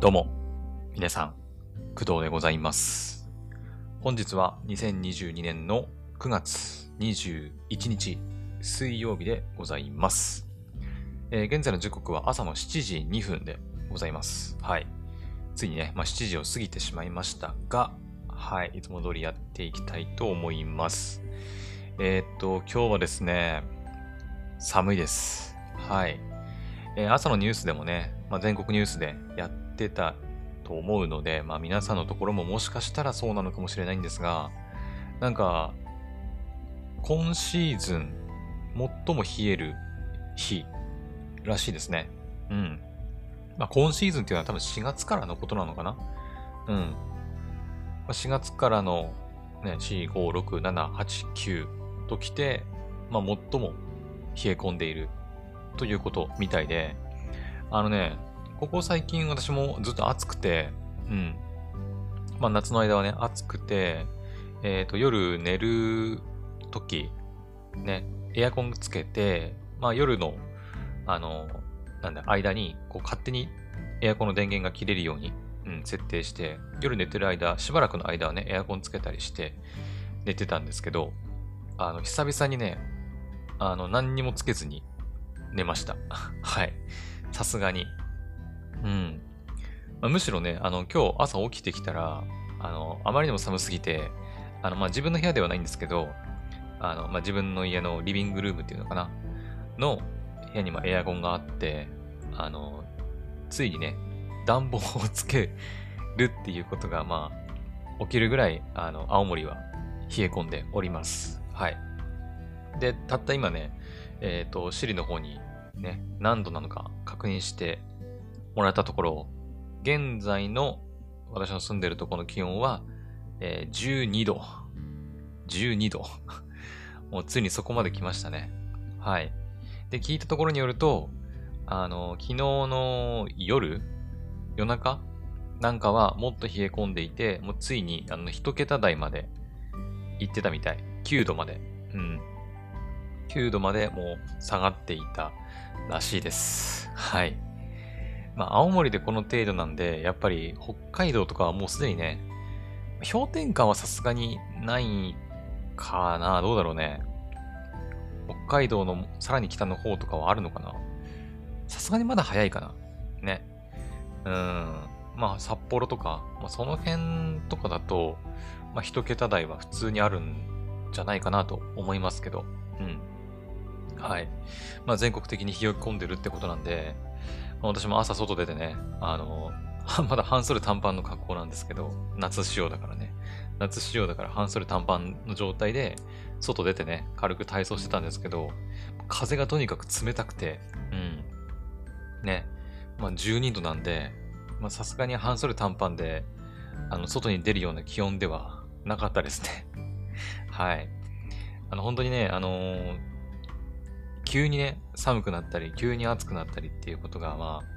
どうも、皆さん、工藤でございます。本日は2022年の9月21日、水曜日でございます。えー現在の時刻は朝の7時2分でございます。はい。ついにね、まあ、7時を過ぎてしまいましたが、はい、いつも通りやっていきたいと思います。えーっと、今日はですね、寒いです。はい。えー朝のニュースでもね、まあ、全国ニュースでやってたと思うので、まあ、皆さんのところももしかしたらそうなのかもしれないんですが、なんか、今シーズン最も冷える日らしいですね。うん。まあ、今シーズンっていうのは多分4月からのことなのかなうん。まあ、4月からの、ね、4、5、6、7、8、9ときて、まあ、最も冷え込んでいるということみたいで、あのね、ここ最近私もずっと暑くて、うん。まあ夏の間はね、暑くて、えっ、と、夜寝る時、ね、エアコンつけて、まあ夜の、あの、なんだ、間に、こう勝手にエアコンの電源が切れるように、うん、設定して、夜寝てる間、しばらくの間はね、エアコンつけたりして寝てたんですけど、あの、久々にね、あの、何にもつけずに寝ました。はい。さすがに。うん。まあむしろね、あの、今日朝起きてきたら、あの、あまりにも寒すぎて、あの、まあ、自分の部屋ではないんですけど、あの、まあ、自分の家のリビングルームっていうのかな？の部屋にまあエアコンがあって、あの、ついにね、暖房をつけるっていうことが、まあ、起きるぐらい、あの、青森は冷え込んでおります。はい。で、たった今ね、えっ、と、シリの方にね、何度なのか確認してもらったところ、現在の私の住んでるところの気温は、えー12度。12度。もうついにそこまで来ましたね。はい。で、聞いたところによると、あの、昨日の夜夜中なんかはもっと冷え込んでいて、もうついにあの一桁台まで行ってたみたい。9度まで。うん。9度までもう下がっていたらしいです。はい。まあ、青森でこの程度なんで、やっぱり北海道とかはもうすでにね、氷点下はさすがにないかな。どうだろうね。北海道のさらに北の方とかはあるのかな。さすがにまだ早いかな。ね。うん。まあ、札幌とか、まあ、その辺とかだと、まあ、一桁台は普通にあるんじゃないかなと思いますけど。うん。はい。まあ、全国的に冷え込んでるってことなんで、まあ私も朝外出てね、あの、まだ半袖短パンの格好なんですけど、夏仕様だからね。夏仕様だから半袖短パンの状態で、外出てね、軽く体操してたんですけど、風がとにかく冷たくて、うん。ね。まあ12度なんで、まさすがに半袖短パンで、あの、外に出るような気温ではなかったですね。はい。あの、本当にね、あのー急にね、寒くなったり、急に暑くなったりっていうことが、まあ、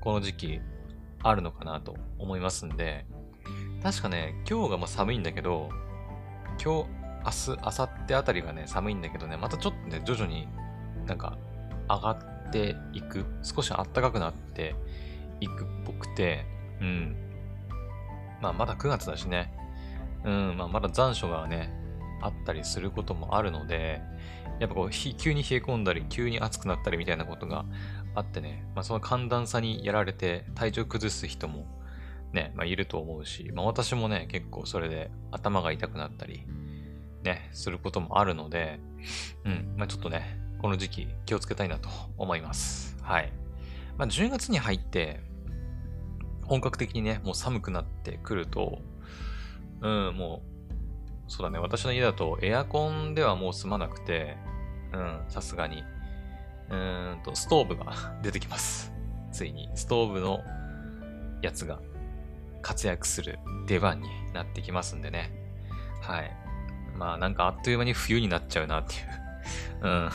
この時期あるのかなと思いますんで、確かね、今日がまあ寒いんだけど、今日、明日、明後日あたりがね、寒いんだけどね、またちょっとね、徐々になんか上がっていく、少し暖かくなっていくっぽくて、うん。まあ、まだ9月だしね、うん、まあ、まだ残暑がね、あったりすることもあるので、やっぱこう、急に冷え込んだり、急に暑くなったりみたいなことがあってね、まあその寒暖差にやられて体調崩す人もね、まあいると思うし、まあ私もね、結構それで頭が痛くなったり、ね、することもあるので、うん、まあちょっとね、この時期気をつけたいなと思います。はい。まあ10月に入って、本格的にね、もう寒くなってくると、うん、もう、そうだね、私の家だとエアコンではもう済まなくて、うん、さすがに。うーんと、ストーブが 出てきます。ついに、ストーブのやつが活躍する出番になってきますんでね。はい。まあなんかあっという間に冬になっちゃうなっていう。うん。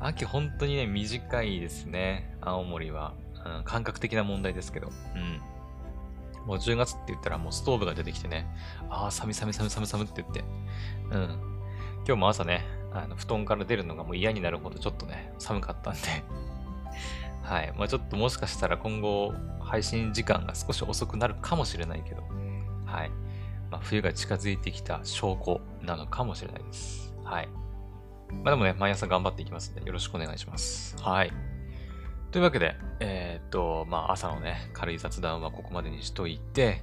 秋本当にね、短いですね。青森は。うん、感覚的な問題ですけど。うん。もう10月って言ったらもうストーブが出てきてね。ああ、寒い寒い寒い寒い寒いって言って。うん。今日も朝ね、あの布団から出るのがもう嫌になるほどちょっとね、寒かったんで。はい。まあちょっともしかしたら今後、配信時間が少し遅くなるかもしれないけど、はい。まあ、冬が近づいてきた証拠なのかもしれないです。はい。まあでもね、毎朝頑張っていきますんで、よろしくお願いします。はい。というわけで、えー、っと、まあ朝のね、軽い雑談はここまでにしといて、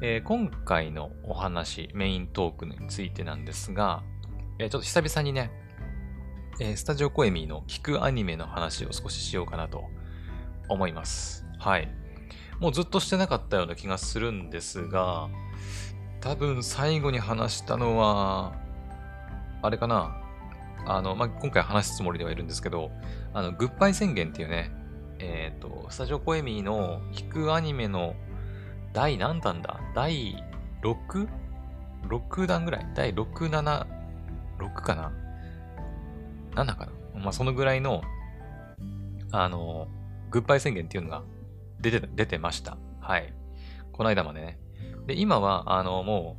えー、今回のお話、メイントークについてなんですが、えー、ちょっと久々にね、えー、スタジオコエミーの聞くアニメの話を少ししようかなと思います。はい。もうずっとしてなかったような気がするんですが、多分最後に話したのは、あれかな。あの、まあ、今回話すつもりではいるんですけど、あの、グッバイ宣言っていうね、えっ、ー、と、スタジオコエミーの聞くアニメの第何弾だ？第 6?6 弾ぐらい？第6、7、6かな ?7 かなまあ、そのぐらいの、あの、グッバイ宣言っていうのが出て、出てました。はい。この間までね。で、今は、あの、も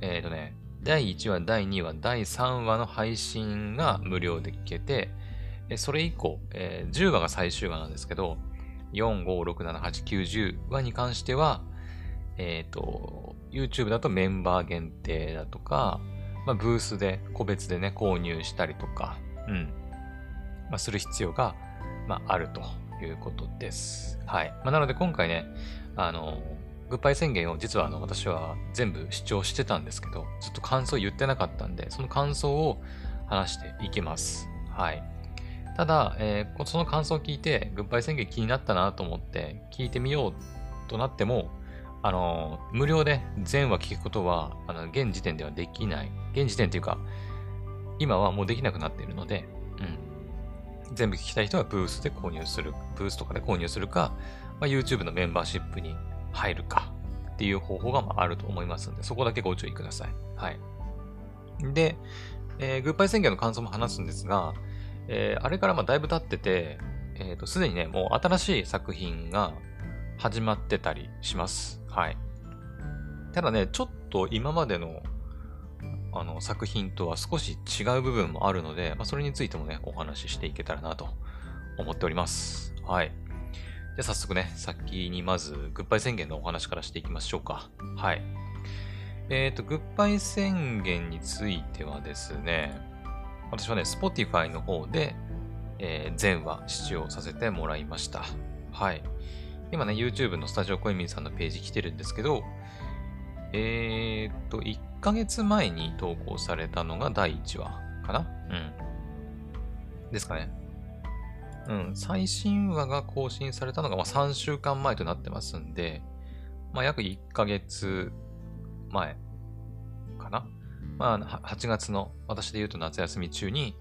う、えっ、ー、とね、第1話、第2話、第3話の配信が無料で聞けて、それ以降、えー、10話が最終話なんですけど、4、5、6、7、8、9、10話に関しては、えっ、ー、と、YouTube だとメンバー限定だとか、まあ、ブースで個別でね、購入したりとか、うん、まあ、する必要が、まあ、あるということです。はい。まあ、なので今回ね、あの、グッバイ宣言を実はあの私は全部視聴してたんですけど、ずっと感想言ってなかったんで、その感想を話していきます。はい。ただ、えー、その感想を聞いて、グッバイ宣言気になったなと思って聞いてみようとなっても、あの、無料で全話聞くことは、あの、現時点ではできない。現時点っていうか、今はもうできなくなっているので、うん。全部聞きたい人はブースで購入する、ブースとかで購入するか、まあ、YouTube のメンバーシップに入るかっていう方法があると思いますので、そこだけご注意ください。はい。で、えー、グッバイ宣言の感想も話すんですが、えー、あれからまあだいぶ経ってて、えっ、ー、と、すでにね、もう新しい作品が始まってたりします。はい。ただね、ちょっと今までのあの作品とは少し違う部分もあるので、まあ、それについてもね、お話ししていけたらなと思っております。はい。じゃあ早速ね、先にまず、グッバイ宣言のお話からしていきましょうか。はい。えっ、ー、と、グッバイ宣言についてはですね、私はね、Spotify の方で、えー、全話視聴させてもらいました。はい。今ね、YouTube のスタジオコイミンさんのページ来てるんですけど、えっ、と、1ヶ月前に投稿されたのが第1話かな？うん。ですかね。うん、最新話が更新されたのがま3週間前となってますんで、まあ、約1ヶ月前かな？まあ、8月の、私で言うと夏休み中に、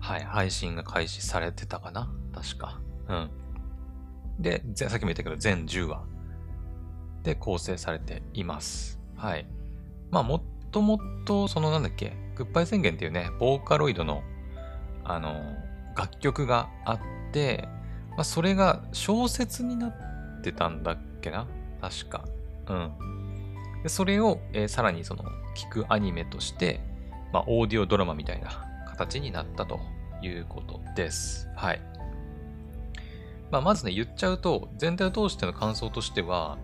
はい、配信が開始されてたかな？確か。うん。で、さっきも言ったけど、全10話で構成されています。はい。まあ、もっともっと、そのなんだっけ、グッバイ宣言っていうね、ボーカロイドの、あの、楽曲があって、まあ、それが小説になってたんだっけな？確か。うん。でそれを、えー、さらにその、聞くアニメとして、まあ、オーディオドラマみたいな形になったということです。はい。まあ、まずね、言っちゃうと、全体を通しての感想としては、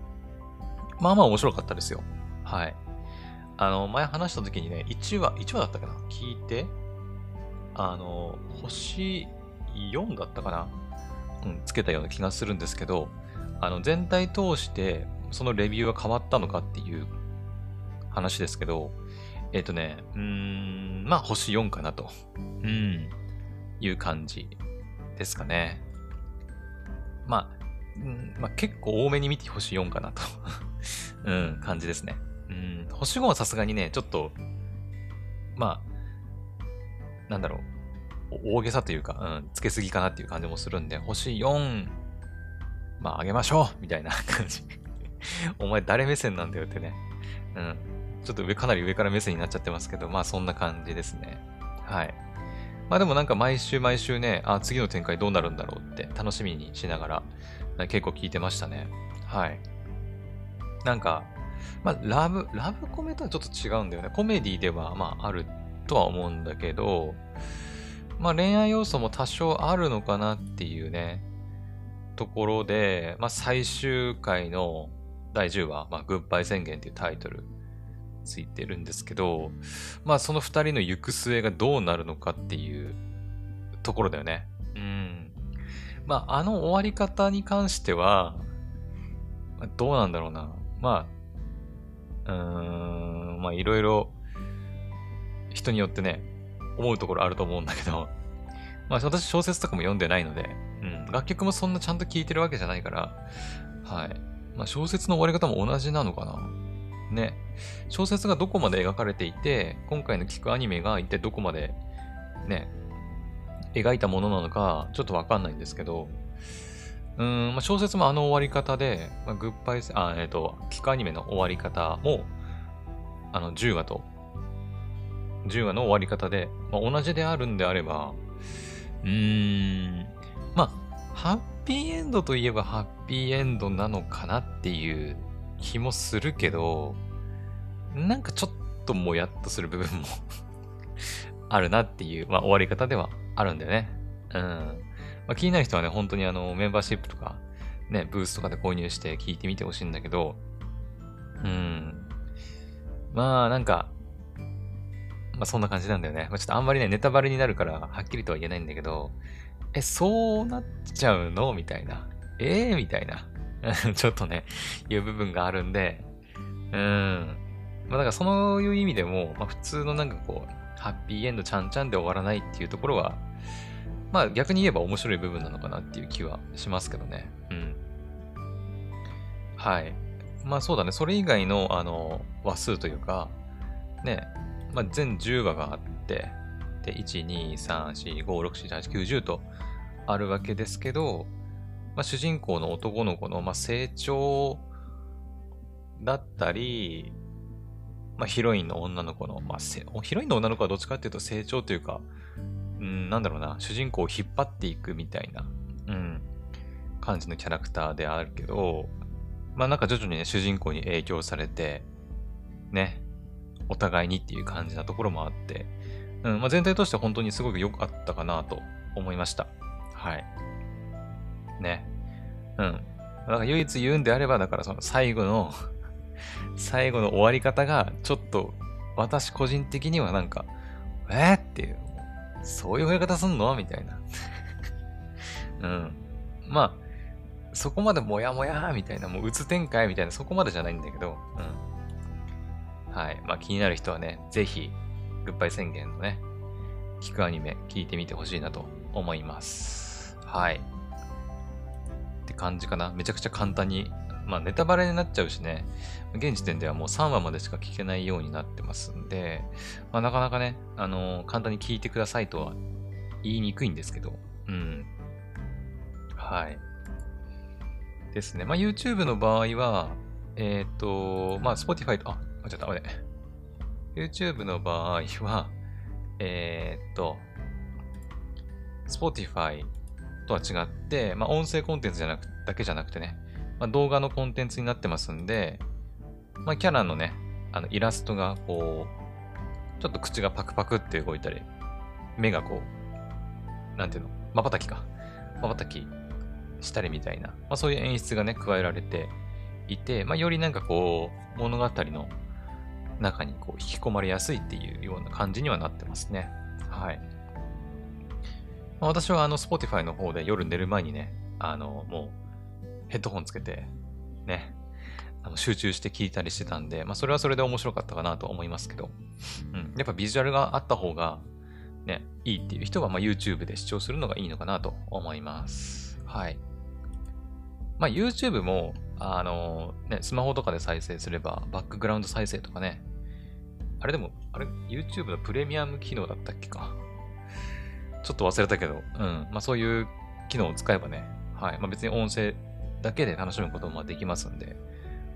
まあまあ面白かったですよ。はい。あの、前話した時にね、1話、1話だったかな？聞いて、あの、星4だったかな？うん、つけたような気がするんですけど、あの、全体通してそのレビューは変わったのかっていう話ですけど、えっ、ー、とね、うーん、まあ星4かなと、うん、いう感じですかね。まあ、うん、まあ結構多めに見て星4かなと、うん、感じですね。うん、星5はさすがにね、ちょっと、まあ、なんだろう、大げさというか、うん、つけすぎかなっていう感じもするんで、星4、まあ、あげましょうみたいな 感じ。お前誰目線なんだよってね。うん。ちょっと上、かなり上から目線になっちゃってますけど、まあそんな感じですね。はい。まあでもなんか毎週毎週ね、あ、次の展開どうなるんだろうって楽しみにしながら、結構聞いてましたね。はい。なんか、まあラブ、ラブコメとはちょっと違うんだよね。コメディではまああるとは思うんだけど、まあ恋愛要素も多少あるのかなっていうね。ところで、まあ、最終回の第10話、まあ、グッバイ宣言っていうタイトルついてるんですけど、まあその二人の行く末がどうなるのかっていうところだよね。うん。まああの終わり方に関しては、どうなんだろうな。まあ、うーん、まあいろいろ人によってね、思うところあると思うんだけど、まあ私小説とかも読んでないので、うん、楽曲もそんなちゃんと聴いてるわけじゃないから、はい。まあ小説の終わり方も同じなのかな。ね。小説がどこまで描かれていて、今回の聞くアニメが一体どこまでね、描いたものなのか、ちょっとわかんないんですけど、うん、まあ、小説もあの終わり方で、まあ、グッバイあ、えっ、ー、と、聞くアニメの終わり方も、あの、10話と、10話の終わり方で、まあ、同じであるんであれば、うーん、まあ、ハッピーエンドといえばハッピーエンドなのかなっていう気もするけど、なんかちょっともやっとする部分も あるなっていう、まあ終わり方ではあるんだよね。うん。まあ、気になる人はね、本当にあの、メンバーシップとか、ね、ブースとかで購入して聞いてみてほしいんだけど、うん。まあ、なんか、まあそんな感じなんだよね。まあ、ちょっとあんまりね、ネタバレになるから、はっきりとは言えないんだけど、え、そうなっちゃうの？みたいな。ええー、みたいな。ちょっとね、いう部分があるんで、うん。まあだからそういう意味でも、まあ普通のなんかこう、ハッピーエンドちゃんちゃんで終わらないっていうところは、まあ逆に言えば面白い部分なのかなっていう気はしますけどね。うん。はい。まあそうだね。それ以外の、あの、話数というか、ね、まあ全10話があって、で、1、2、3、4、5、6、7、8、9、10とあるわけですけど、まあ、主人公の男の子の、まあ、成長だったり、まあ、ヒロインの女の子の、まあ、ヒロインの女の子はどっちかっていうと成長というか、うん、なんだろうな、主人公を引っ張っていくみたいな、うん、感じのキャラクターであるけど、まあなんか徐々にね、主人公に影響されて、ね、お互いにっていう感じなところもあって、うんまあ、全体として本当にすごく良かったかなと思いました。はい。ね。うん。だから唯一言うんであれば、だからその最後の 最後の終わり方が、ちょっと、私個人的にはなんか、えー、っていう、そういう終わり方すんの？みたいな。うん。まあ、そこまでもやもやみたいな、もう鬱展開みたいな、そこまでじゃないんだけど、うん。はい。まあ気になる人はね、ぜひ、グッバイ宣言のね、聞くアニメ聞いてみてほしいなと思います。はい。感じかな。めちゃくちゃ簡単に。まあネタバレになっちゃうしね。現時点ではもう3話までしか聞けないようになってますんで、まあなかなかね、あのー、簡単に聞いてくださいとは言いにくいんですけど、うん。はい。ですね。まあ YouTube の場合は、えっ、ー、と、まあ Spotify と、あ、間違った、あれ。YouTube の場合は、えっ、ー、と、Spotify とは違って、まあ、音声コンテンツじゃなくだけじゃなくてね、まあ、動画のコンテンツになってますんで、まあ、キャラのね、あのイラストがこう、ちょっと口がパクパクって動いたり、目がこう、なんていうの、瞬きか。瞬きしたりみたいな、まあ、そういう演出がね、加えられていて、まあ、よりなんかこう、物語の中にこう引き込まれやすいっていうような感じにはなってますね。はい。まあ、私はあの、Spotify の方で夜寝る前にね、あの、もう、ヘッドホンつけて、ね、あの集中して聞いたりしてたんで、まあ、それはそれで面白かったかなと思いますけど、うん、やっぱビジュアルがあった方が、ね、いいっていう人は、まあ、YouTube で視聴するのがいいのかなと思います。はい。まあ、YouTube も、あのね、スマホとかで再生すれば、バックグラウンド再生とかね、あれでも、あれ、YouTube のプレミアム機能だったっけか。ちょっと忘れたけど、うん。まあそういう機能を使えばね、はい。まあ別に音声だけで楽しむこともできますんで、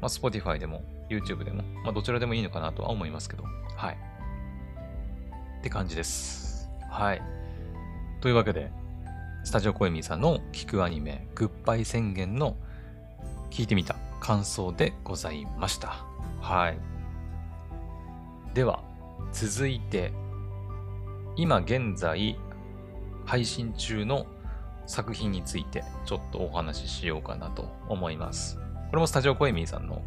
まあ Spotify でも YouTube でも、まあどちらでもいいのかなとは思いますけど、はい。って感じです。はい。というわけで、スタジオコエミーさんの聞くアニメ、グッバイ宣言の聞いてみた感想でございました。はい。では、続いて、今現在配信中の作品についてちょっとお話ししようかなと思います。これもスタジオコエミーさんの、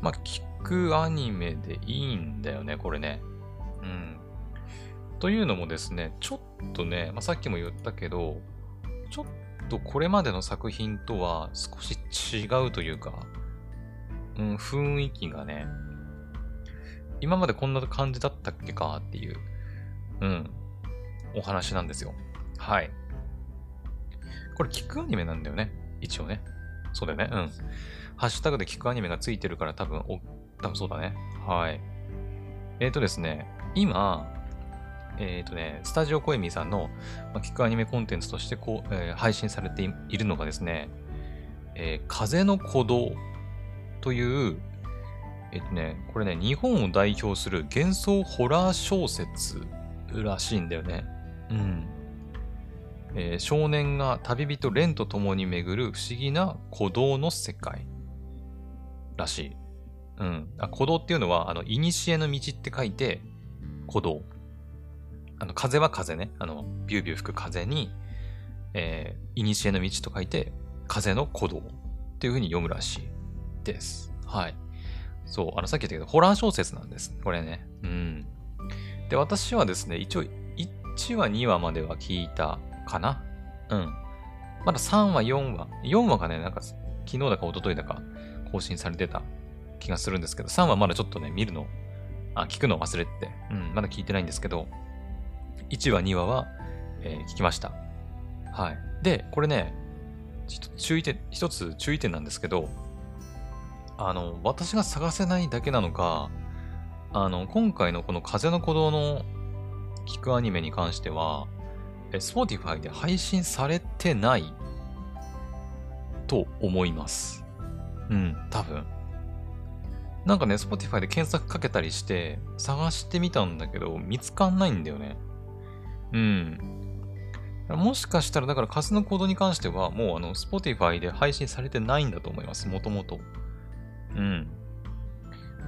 まあ、聞くアニメでいいんだよね、これね。うん。というのもですね、ちょっとね、まあ、さっきも言ったけど、ちょっとこれまでの作品とは少し違うというか、うん、雰囲気がね、今までこんな感じだったっけかっていう、うん、お話なんですよ。はい。これ聞くアニメなんだよね。一応ね。そうだよね。うん。ハッシュタグで聞くアニメがついてるから多分、お、多分そうだね。はい。えっ、ー、とですね、今、えっ、ー、とね、スタジオコエミさんの、まあ、聞くアニメコンテンツとしてこう、えー、配信されているのがですね、えー、風の鼓動という、えっ、とね、これね、日本を代表する幻想ホラー小説らしいんだよね。うん。えー、少年が旅人レンと共に巡る不思議な鼓動の世界らしい。うん。あ鼓動っていうのは、あの、古の道って書いて、鼓動。あの、風は風ね。あの、ビュービュー吹く風に、えー、古の道と書いて、風の鼓動っていう風に読むらしいです。はい。そう、あの、さっき言ったけど、ホラー小説なんです。これね。うん。で、私はですね、一応、1話、2話までは聞いたかな。うん。まだ3話、4話。4話がね、なんか、昨日だか一昨日だか更新されてた気がするんですけど、3話まだちょっとね、見るの、あ、聞くの忘れてて、うん、まだ聞いてないんですけど、1話、2話は、えー、聞きました。はい。で、これね、ちょっと注意点、一つ注意点なんですけど、あの、私が探せないだけなのか、あの、今回のこの風の鼓動の聞くアニメに関しては、Spotify で配信されてないと思います。うん、多分。なんかね、Spotify で検索かけたりして探してみたんだけど、見つかんないんだよね。うん。もしかしたら、だから、カスのコードに関しては、もうあの、Spotify で配信されてないんだと思います。もともと。うん。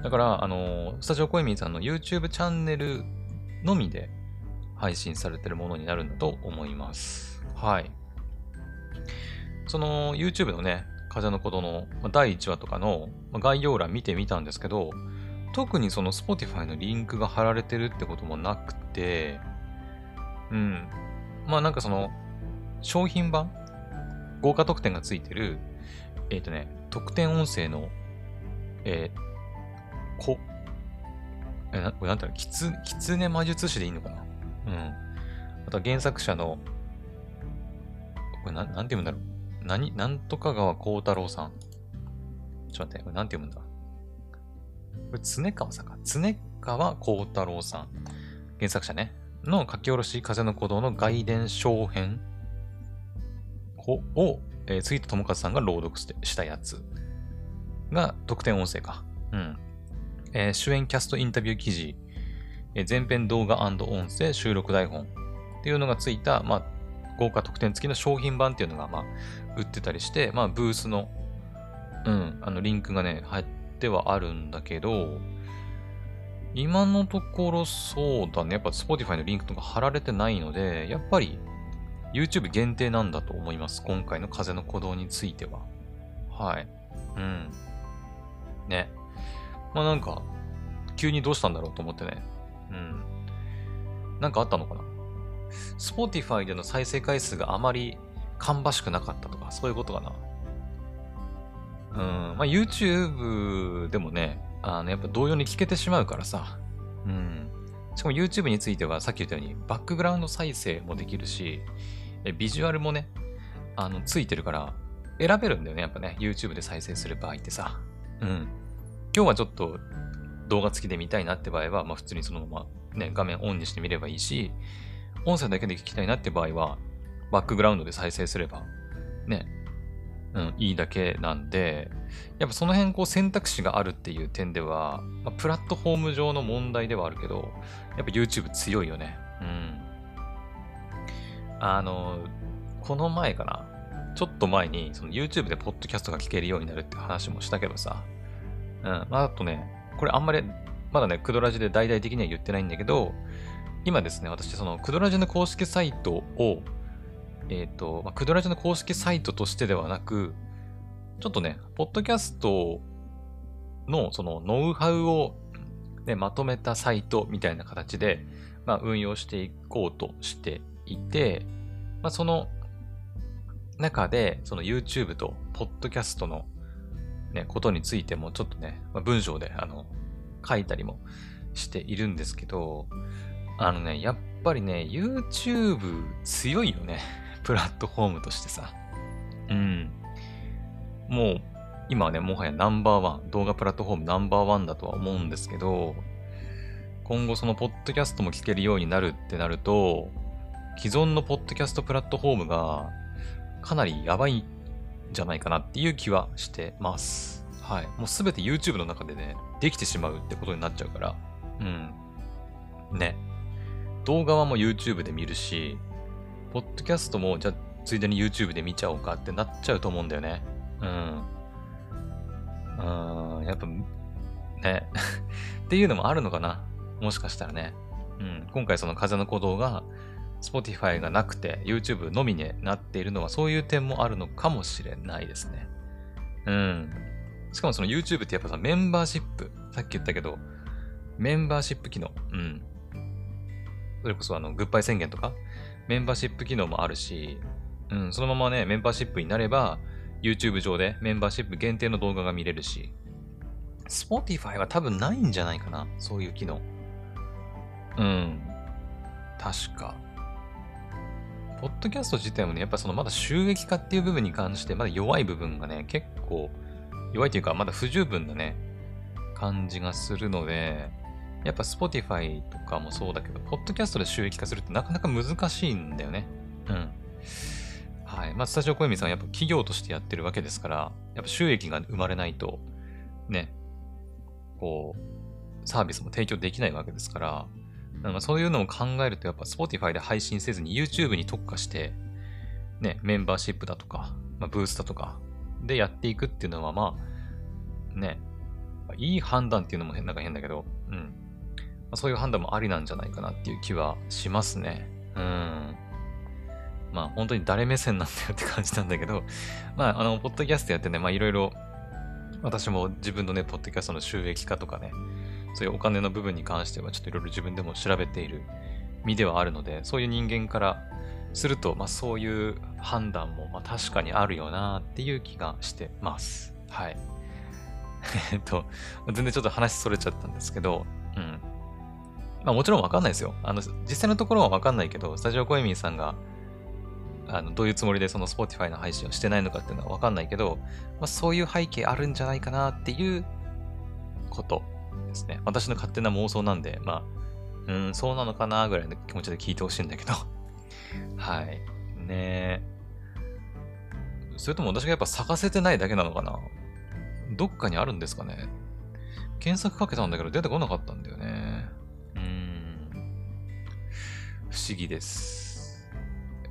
だから、あの、スタジオコエミンさんの YouTube チャンネルのみで配信されてるものになるんだと思います。はい。その YouTube のね、風のことの第1話とかの概要欄見てみたんですけど、特にその Spotify のリンクが貼られてるってこともなくて、うん。まあなんかその、商品版豪華特典がついてる、えっ、ー、とね、特典音声の、えー、こ、え、な、これなんだろう、きつ、きつね魔術師でいいのかなうん。あとは原作者の、これななんて読むんだろう。何、なんとか川幸太郎さん。ちょっと待って、これなんて読むんだこれ、常川さんか。常川幸太郎さん。原作者ね。の書き下ろし風の鼓動の外伝小編を、えー、杉田智和さんが朗読したやつが特典音声か。うん。えー、主演キャストインタビュー記事、え前編動画音声収録台本っていうのがついた、まあ、豪華特典付きの商品版っていうのが、まあ、売ってたりして、まあ、ブースの、うん、あの、リンクがね、入ってはあるんだけど、今のところそうだね。やっぱ Spotify のリンクとか貼られてないので、やっぱり YouTube 限定なんだと思います。今回の風の鼓動については。はい。うん。ね。まあなんか、急にどうしたんだろうと思ってね。うん。なんかあったのかな ?Spotify での再生回数があまり芳しくなかったとか、そういうことかな？うん。まあ YouTube でもね、あの、やっぱ同様に聞けてしまうからさ。うん。しかも YouTube についてはさっき言ったようにバックグラウンド再生もできるし、ビジュアルもね、あの、ついてるから選べるんだよね。やっぱね、YouTube で再生する場合ってさ。うん。今日はちょっと動画付きで見たいなって場合は、まあ普通にそのままね、画面オンにしてみればいいし、音声だけで聞きたいなって場合は、バックグラウンドで再生すれば、ね、うん、いいだけなんで、やっぱその辺こう選択肢があるっていう点では、まあ、プラットフォーム上の問題ではあるけど、やっぱ YouTube 強いよね。うん。あの、この前かな。ちょっと前に、その YouTube でポッドキャストが聞けるようになるって話もしたけどさ。うん。まあ、あとね、これあんまり、まだね、クドラジで大々的には言ってないんだけど、今ですね、私、そのクドラジの公式サイトを、えっ、と、まあ、クドラジの公式サイトとしてではなく、ちょっとね、ポッドキャストのそのノウハウを、ね、まとめたサイトみたいな形で、まあ、運用していこうとしていて、まあ、その中で、その YouTube とポッドキャストのね、ことについてもちょっとね、まあ、文章であの書いたりもしているんですけど、あのね、やっぱりね、YouTube 強いよね。プラットフォームとしてさ。うん。もう、今はね、もはやナンバーワン、動画プラットフォームナンバーワンだとは思うんですけど、今後そのポッドキャストも聞けるようになるってなると、既存のポッドキャストプラットフォームがかなりやばいじゃないかなっていう気はしてます。はい。もうすべて YouTube の中でね、できてしまうってことになっちゃうから。うん。ね。動画はもう YouTube で見るし、ポッドキャストも、じゃあ、ついでに YouTube で見ちゃおうかってなっちゃうと思うんだよね。うん。うん、やっぱ、ね。っていうのもあるのかな。もしかしたらね。うん。今回その風の鼓動が、Spotify がなくて YouTube のみになっているのはそういう点もあるのかもしれないですね。うん。しかもその YouTube ってやっぱさ、メンバーシップ。さっき言ったけど、メンバーシップ機能。うん。それこそあの、グッバイ宣言とか、メンバーシップ機能もあるし、うん、そのままね、メンバーシップになれば、YouTube 上でメンバーシップ限定の動画が見れるし、Spotify は多分ないんじゃないかな、そういう機能。うん。確か。ポッドキャスト自体もね、やっぱそのまだ収益化っていう部分に関してまだ弱い部分がね、結構弱いというかまだ不十分なね、感じがするので、やっぱ Spotify とかもそうだけど、ポッドキャストで収益化するってなかなか難しいんだよね。うん。はい。まあ、スタジオ小泉さんはやっぱ企業としてやってるわけですから、やっぱ収益が生まれないと、ね、こう、サービスも提供できないわけですから、なんかそういうのを考えると、やっぱ Spotify で配信せずに YouTube に特化して、ね、メンバーシップだとか、まあ、ブースだとか、でやっていくっていうのは、まあ、ね、いい判断っていうのも変なんか変だけど、うん。まあ、そういう判断もありなんじゃないかなっていう気はしますね。うん。まあ本当に誰目線なんだよって感じなんだけど、まああの、ポッドキャストやってね、まあいろいろ、私も自分のね、ポッドキャストの収益化とかね、そういうお金の部分に関してはちょっといろいろ自分でも調べている身ではあるので、そういう人間からすると、まあそういう判断もまあ確かにあるよなっていう気がしてます。はい。えっと、全然ちょっと話それちゃったんですけど、うん。まあもちろんわかんないですよ。あの、実際のところはわかんないけど、スタジオコエミーさんが、あの、どういうつもりでその Spotify の配信をしてないのかっていうのはわかんないけど、まあそういう背景あるんじゃないかなっていうことですね。私の勝手な妄想なんで、まあ、うん、そうなのかなぐらいの気持ちで聞いてほしいんだけど。はい。ねそれとも私がやっぱ咲かせてないだけなのかな？どっかにあるんですかね？検索かけたんだけど出てこなかったんだよね。うん不思議です。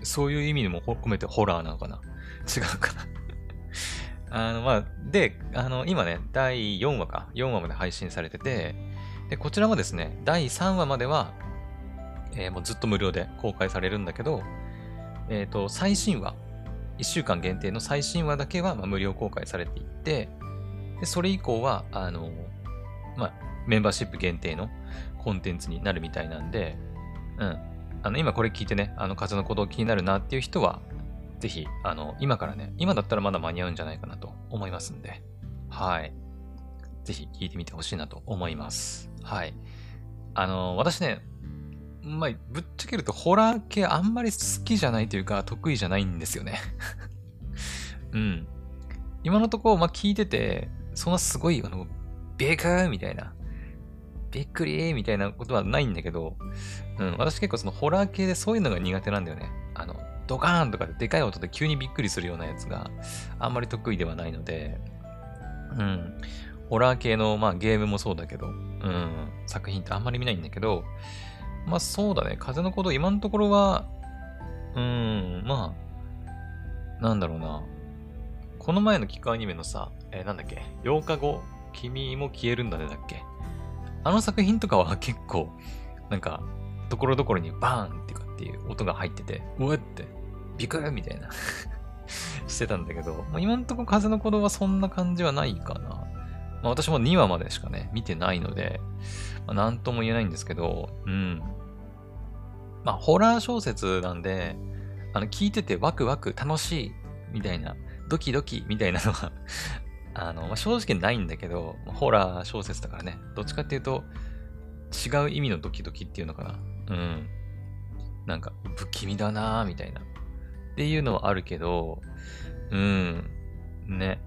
そういう意味にも込めてホラーなのかな？違うかなあの、まあ、で、あの、今ね、第4話か、4話まで配信されてて、で、こちらもですね、第3話までは、えー、もうずっと無料で公開されるんだけど、えっ、ー、と、最新話、1週間限定の最新話だけは、まあ、無料公開されていて、で、それ以降は、あの、まあ、メンバーシップ限定のコンテンツになるみたいなんで、うん。あの、今これ聞いてね、あの、風の鼓動気になるなっていう人は、ぜひ、あの、今からね、今だったらまだ間に合うんじゃないかなと思いますんで、はい。ぜひ聞いてみてほしいなと思います。はい。あの、私ね、まあ、ぶっちゃけるとホラー系あんまり好きじゃないというか、得意じゃないんですよね うん。今のところ、まあ、聞いてて、そんなすごい、あの、ベカーみたいな、びっくりーみたいなことはないんだけど、うん、私結構そのホラー系でそういうのが苦手なんだよね。ドカーンとかででかい音で急にびっくりするようなやつがあんまり得意ではないので、うん、ホラー系の、まあ、ゲームもそうだけど、うん、作品ってあんまり見ないんだけど、まあそうだね、風のこと今のところは、うん、まあ、なんだろうな。この前のキックアニメのさ、えー、なんだっけ、8日後、君も消えるんだねだっけ？あの作品とかは結構、なんか、ところどころにバーンってかっていう音が入ってて、うわって、ビクみたいな してたんだけど、まあ、今んとこ風の鼓動はそんな感じはないかな。まあ、私も2話までしかね、見てないので、まあ、なんとも言えないんですけど、うん。まあ、ホラー小説なんで、あの、聞いててワクワク楽しいみたいな、ドキドキみたいなのは あの、まあ、正直ないんだけど、ホラー小説だからね、どっちかっていうと、違う意味のドキドキっていうのかな。うん。なんか、不気味だなーみたいな。っていうのはあるけど、うん。ね。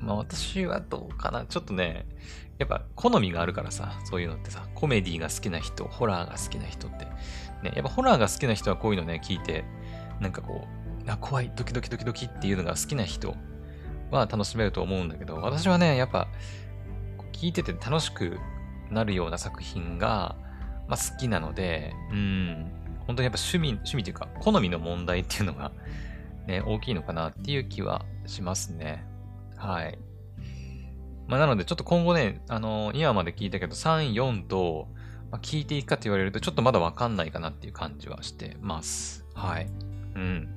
まあ私はどうかな。ちょっとね、やっぱ好みがあるからさ、そういうのってさ、コメディが好きな人、ホラーが好きな人って、ね、やっぱホラーが好きな人はこういうのね、聞いて、なんかこう、あ怖い、ドキドキドキドキっていうのが好きな人は楽しめると思うんだけど、私はね、やっぱ、聞いてて楽しくなるような作品が、まあ、好きなので、うん、本当にやっぱ趣味、趣味というか、好みの問題っていうのが、ね、大きいのかなっていう気はしますね。はい。まあ、なので、ちょっと今後ね、あのー、2話まで聞いたけど、3、4と、まあ、聞いていくかって言われると、ちょっとまだわかんないかなっていう感じはしてます。はい。うん。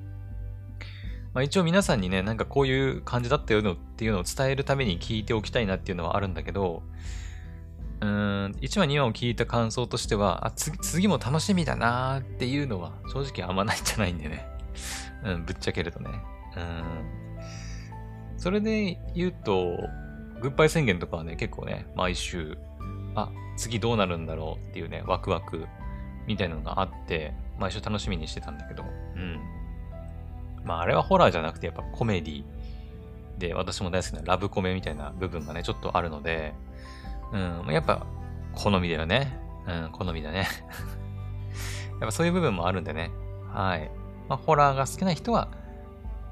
まあ、一応皆さんにね、なんかこういう感じだったよっていうのを伝えるために聞いておきたいなっていうのはあるんだけど、うん、1話2話を聞いた感想としては、あ、次、次も楽しみだなーっていうのは正直あんまないんじゃないんでね。うん、ぶっちゃけるとね。うん。それで言うと、グッバイ宣言とかはね、結構ね、毎週、あ、次どうなるんだろうっていうね、ワクワクみたいなのがあって、毎週楽しみにしてたんだけど、うん。まあ、あれはホラーじゃなくて、やっぱコメディで、私も大好きなラブコメみたいな部分がね、ちょっとあるので、うん、やっぱ、好みだよね。うん、好みだね。やっぱそういう部分もあるんでね。はい。まあ、ホラーが好きな人は、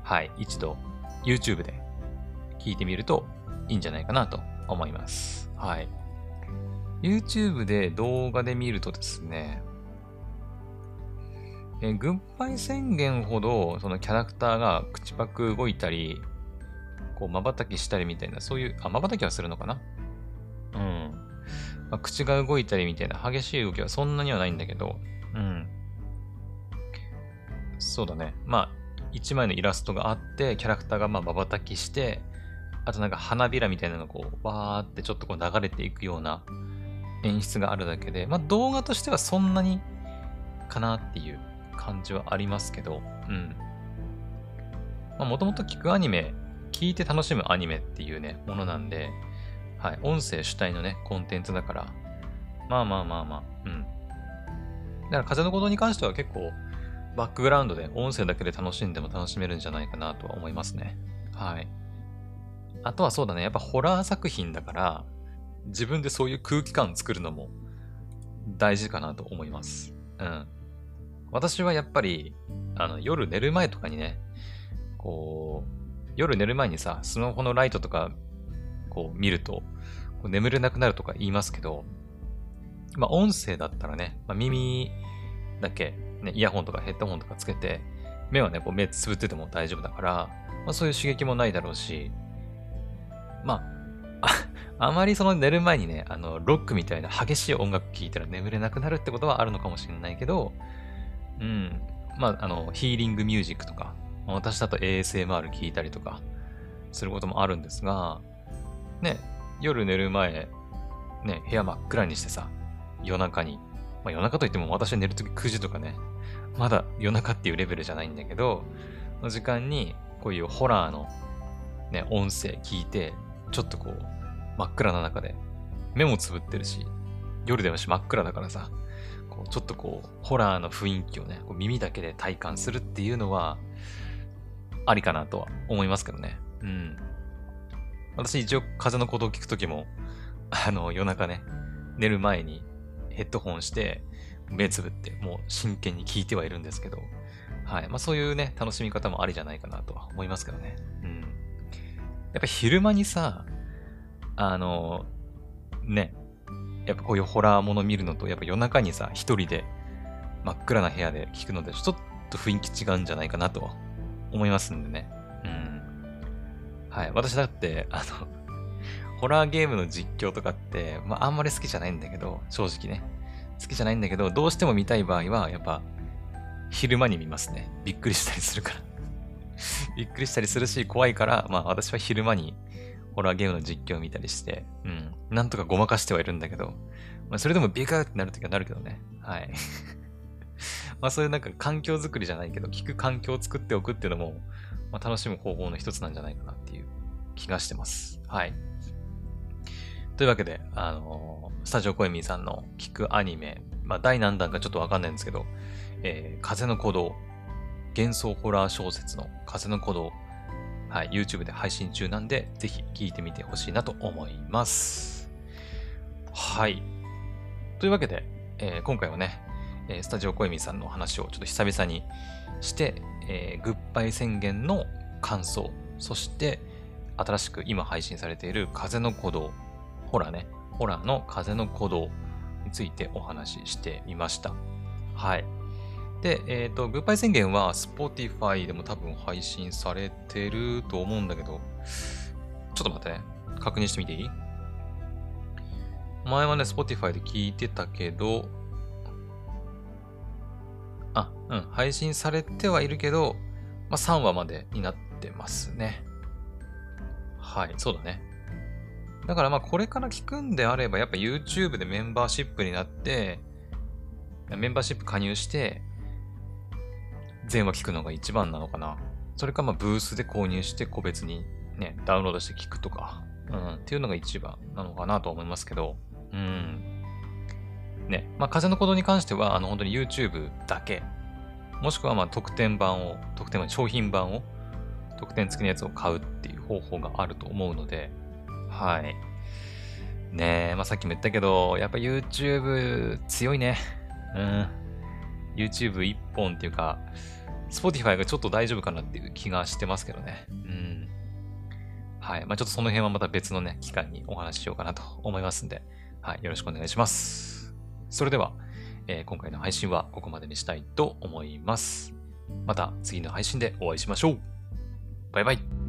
はい、一度 YouTube で聞いてみるといいんじゃないかなと思います。はい。YouTube で動画で見るとですね、えグッバイ宣言ほど、そのキャラクターが口パク動いたり、こう、瞬きしたりみたいな、そういう、あ、瞬きはするのかな。まあ、口が動いたりみたいな激しい動きはそんなにはないんだけど、うん。そうだね。まあ、一枚のイラストがあって、キャラクターがまあ瞬きして、あとなんか花びらみたいなのがこう、わーってちょっとこう流れていくような演出があるだけで、まあ動画としてはそんなにかなっていう感じはありますけど、うん。まあもともと聞くアニメ、聞いて楽しむアニメっていうね、ものなんで、はい、音声主体のね、コンテンツだから、まあまあまあまあ、うん。だから風のことに関しては結構、バックグラウンドで音声だけで楽しんでも楽しめるんじゃないかなとは思いますね。はい。あとはそうだね、やっぱホラー作品だから、自分でそういう空気感作るのも大事かなと思います。うん。私はやっぱり、あの、夜寝る前とかにね、こう、夜寝る前にさ、スマホのライトとかこう見ると、こう眠れなくなるとか言いますけど、まあ音声だったらね、まあ、耳だけ、ね、イヤホンとかヘッドホンとかつけて、目はね、こう目つぶってても大丈夫だから、まあそういう刺激もないだろうし、まあ、あまりその寝る前にね、あの、ロックみたいな激しい音楽聴いたら眠れなくなるってことはあるのかもしれないけど、うん。まあ、あの、ヒーリングミュージックとか、私だと ASMR 聞いたりとか、することもあるんですが、ね、夜寝る前、ね、部屋真っ暗にしてさ、夜中に、まあ夜中といっても私は寝るとき9時とかね、まだ夜中っていうレベルじゃないんだけど、の時間にこういうホラーのね、音声聞いて、ちょっとこう、真っ暗な中で、目もつぶってるし、夜でもし真っ暗だからさ、こうちょっとこう、ホラーの雰囲気をね、こう耳だけで体感するっていうのは、ありかなとは思いますけどね。うん。私一応風のことを聞くときも、あの、夜中ね、寝る前にヘッドホンして、目つぶって、もう真剣に聞いてはいるんですけど、はい。まあそういうね、楽しみ方もありじゃないかなとは思いますけどね。うん。やっぱ昼間にさ、あの、ね、やっぱこういうホラーもの見るのと、やっぱ夜中にさ、一人で真っ暗な部屋で聞くので、ちょっと雰囲気違うんじゃないかなと思いますんでね。うん。はい。私だって、あの、ホラーゲームの実況とかって、まあ、あんまり好きじゃないんだけど、正直ね。好きじゃないんだけど、どうしても見たい場合は、やっぱ、昼間に見ますね。びっくりしたりするから びっくりしたりするし、怖いから、まあ私は昼間にホラーゲームの実況を見たりして、うん。なんとかごまかしてはいるんだけど、まあそれでもビカーってなるときはなるけどね。はい。まあそういうなんか環境づくりじゃないけど、聞く環境を作っておくっていうのも、まあ、楽しむ方法の一つなんじゃないかなっていう気がしてます。はい。というわけで、あのー、スタジオコエミーさんの聞くアニメ、まあ、第何弾かちょっとわかんないんですけど、えー、風の鼓動、幻想ホラー小説の風の鼓動、はい、YouTube で配信中なんで、ぜひ聞いてみてほしいなと思います。はい。というわけで、えー、今回はね、えスタジオコエミーさんの話をちょっと久々にして、えー、グッバイ宣言の感想、そして新しく今配信されている風の鼓動、ホラーね。ホラーの風の鼓動についてお話ししてみました。はい。で、えっ、ー、と、グッバイ宣言は Spotify でも多分配信されてると思うんだけど、ちょっと待ってね。確認してみていい？前はね、Spotify で聞いてたけど、あ、うん、配信されてはいるけど、まあ、3話までになってますね。はい、そうだね。だからまあこれから聞くんであればやっぱ YouTube でメンバーシップになって、メンバーシップ加入して、全話聞くのが一番なのかな。それかまあブースで購入して個別にね、ダウンロードして聞くとか、うん、っていうのが一番なのかなと思いますけど、うん。ね、まあ風のことに関しては、あの本当に YouTube だけ、もしくはまあ特典版を、特典版、商品版を、特典付きのやつを買うっていう方法があると思うので、はい。ねえ、まあ、さっきも言ったけど、やっぱ YouTube 強いね。うん。YouTube 一本っていうか、Spotify がちょっと大丈夫かなっていう気がしてますけどね。うん。はい。まあ、ちょっとその辺はまた別のね、機会にお話ししようかなと思いますんで、はい。よろしくお願いします。それでは、えー、今回の配信はここまでにしたいと思います。また次の配信でお会いしましょう。バイバイ。